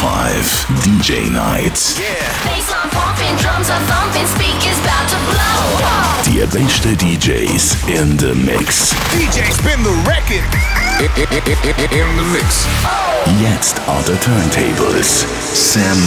5 DJ Night. Bassline pumping, drums are thumping, speakers about to blow. Die besten DJs in the Mix. DJ spin the record. In the mix. Jetzt on the turntables. Sam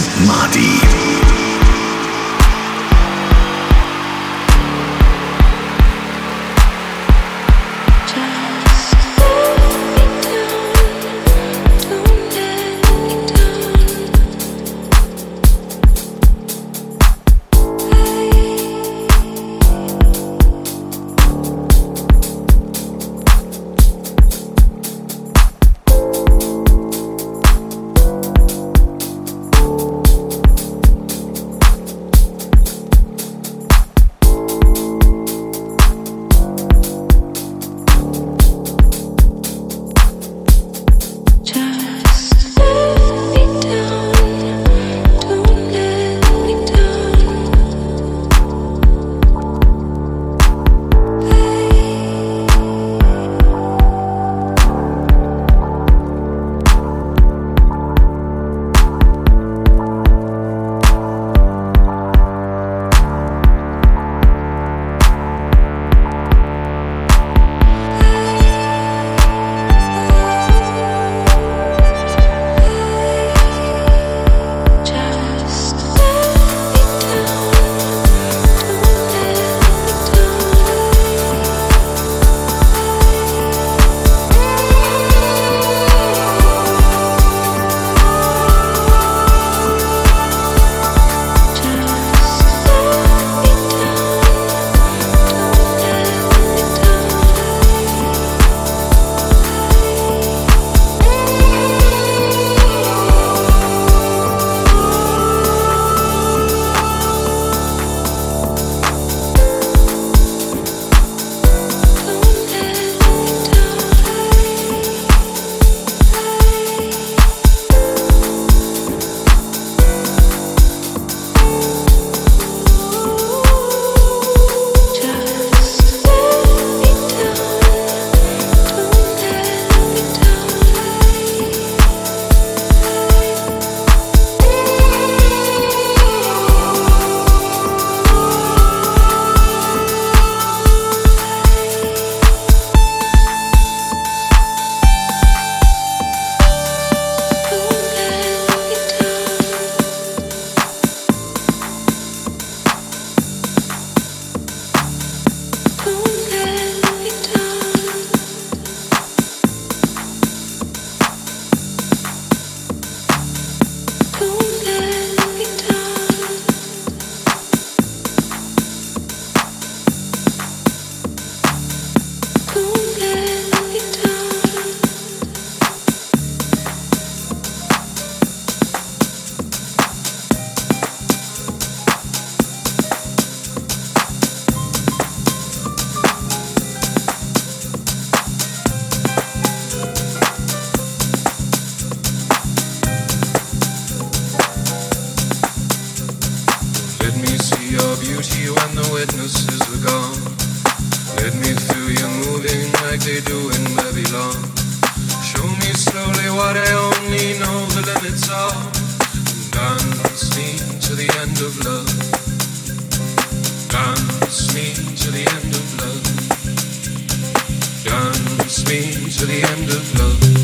in Babylon. Show me slowly what I only know the limits of. And dance me to the end of love. Dance me to the end of love. Dance me to the end of love.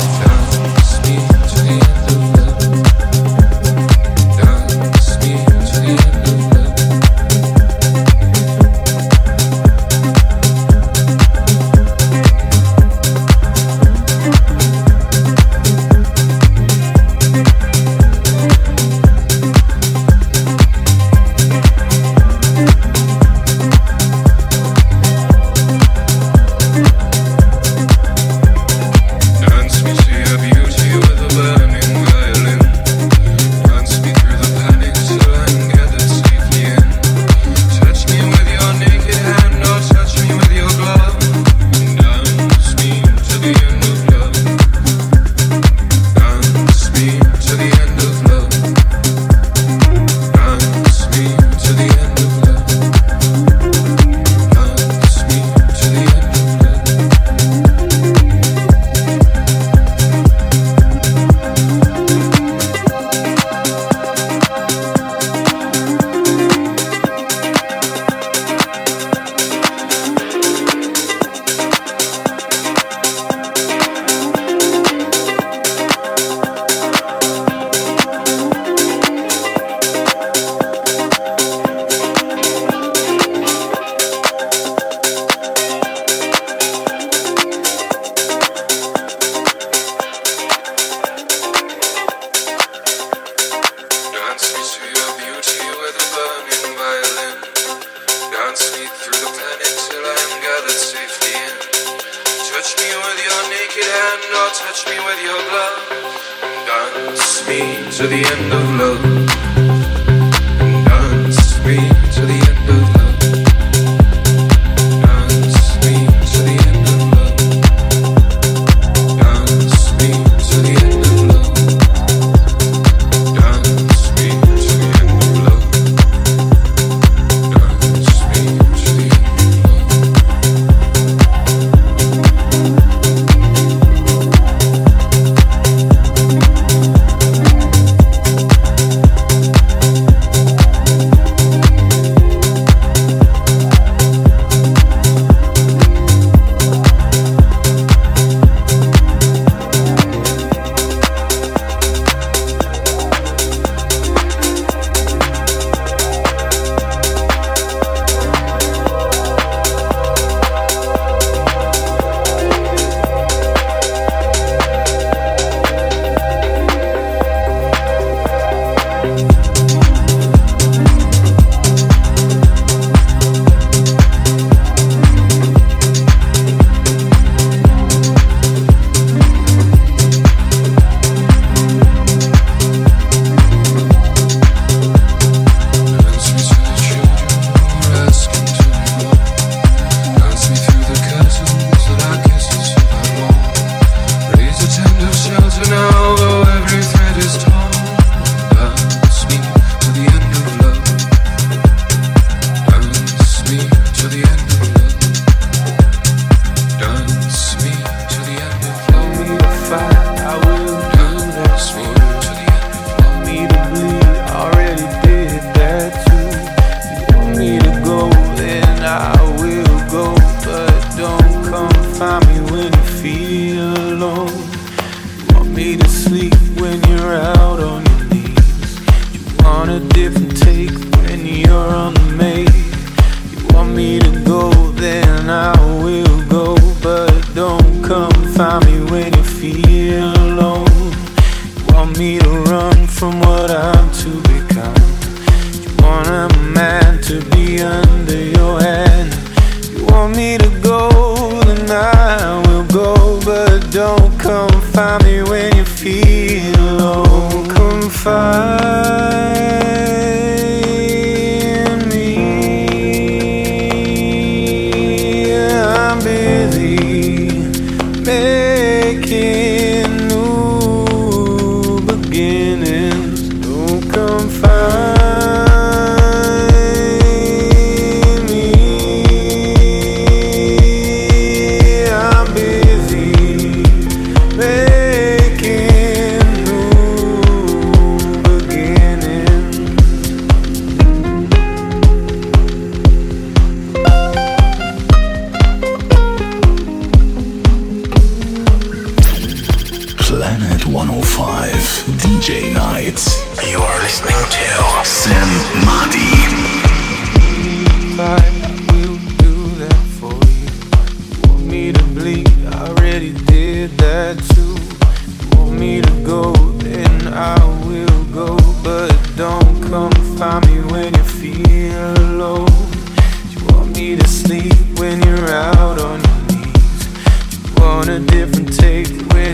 naked hand or touch me with your glove. Dance me to the end of love.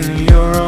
in your own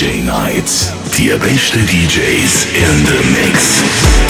DJ Nights. Die beste DJs in the Mix.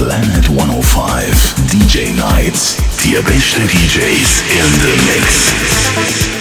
Planet 105 DJ Nights. Die besten DJs in the mix.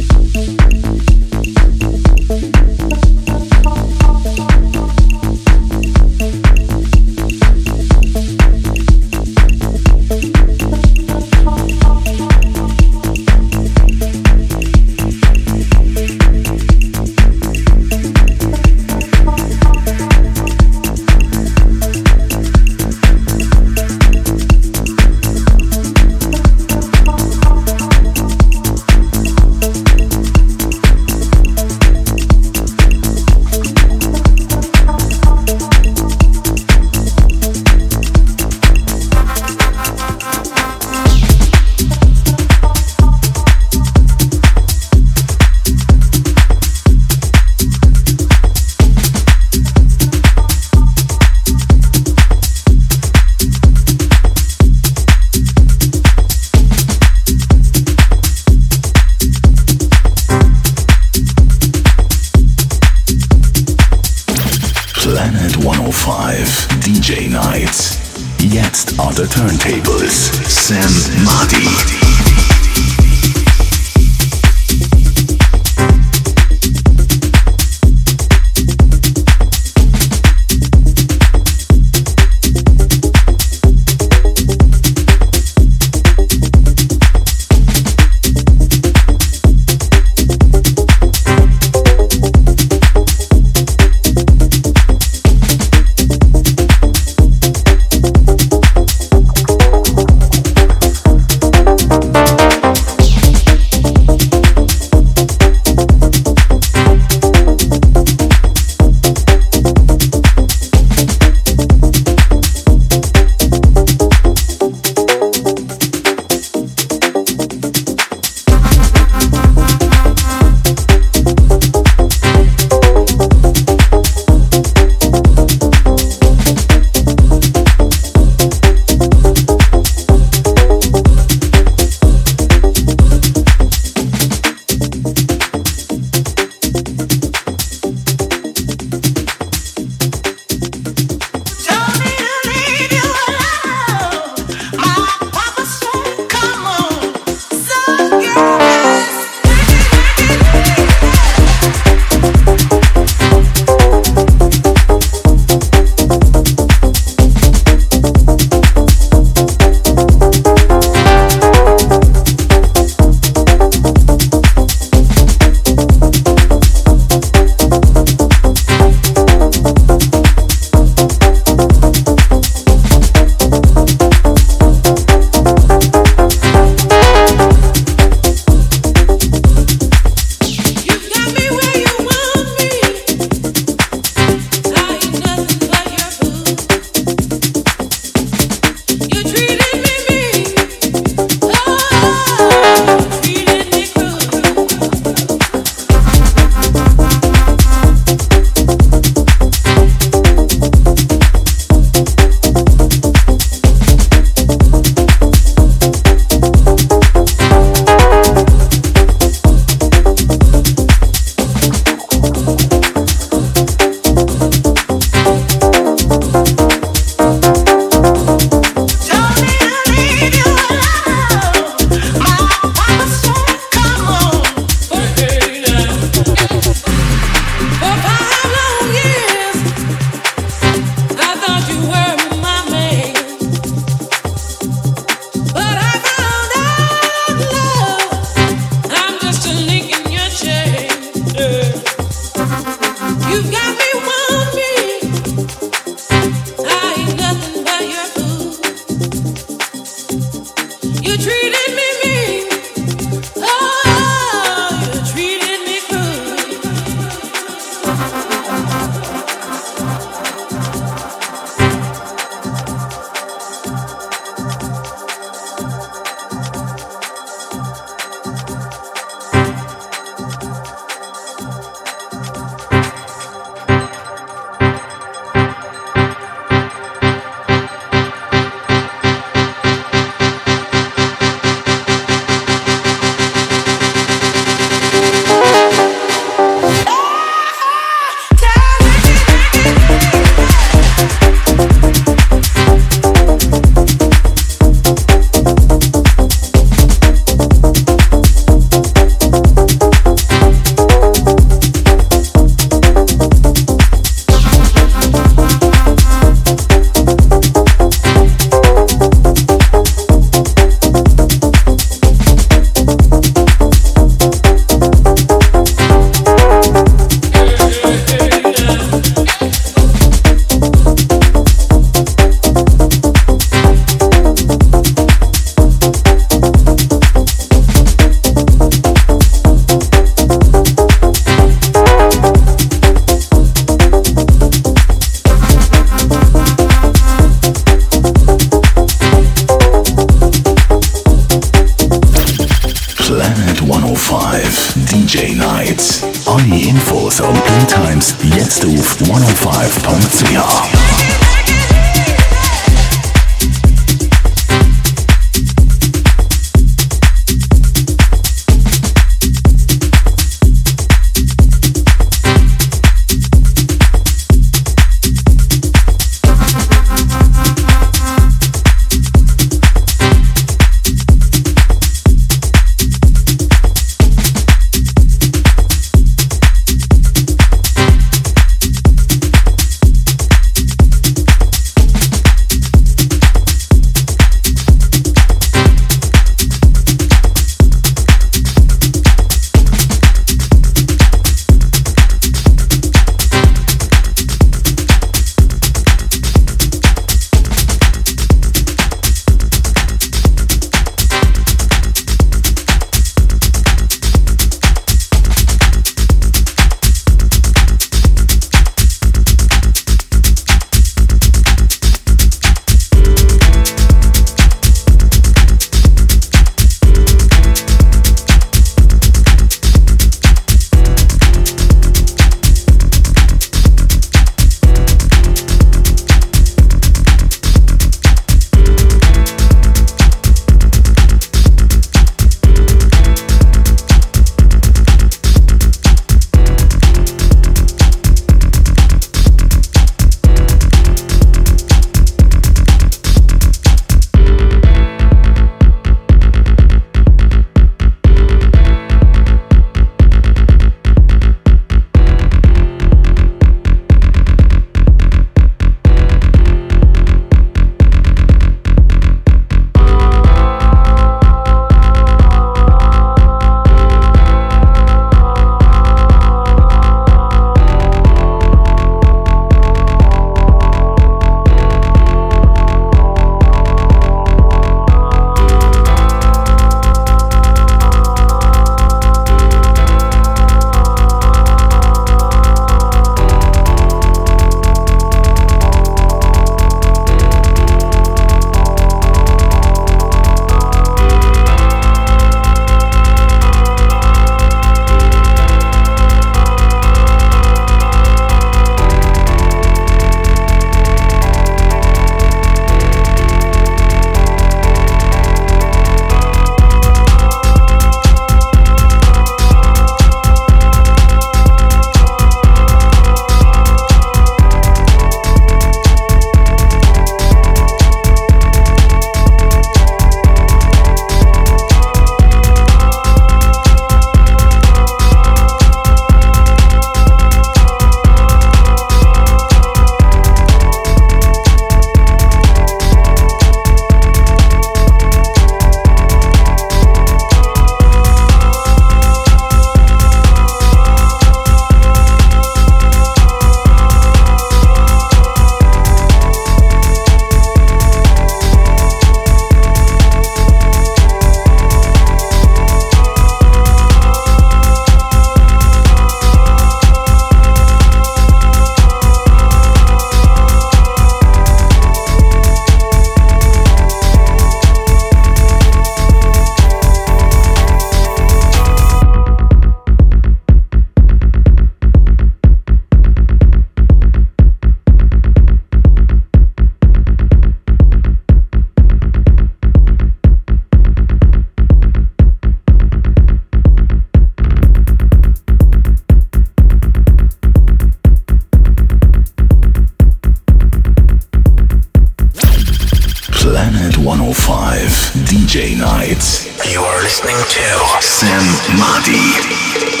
Planet 105 DJ Nights. You are listening to Sam Madi.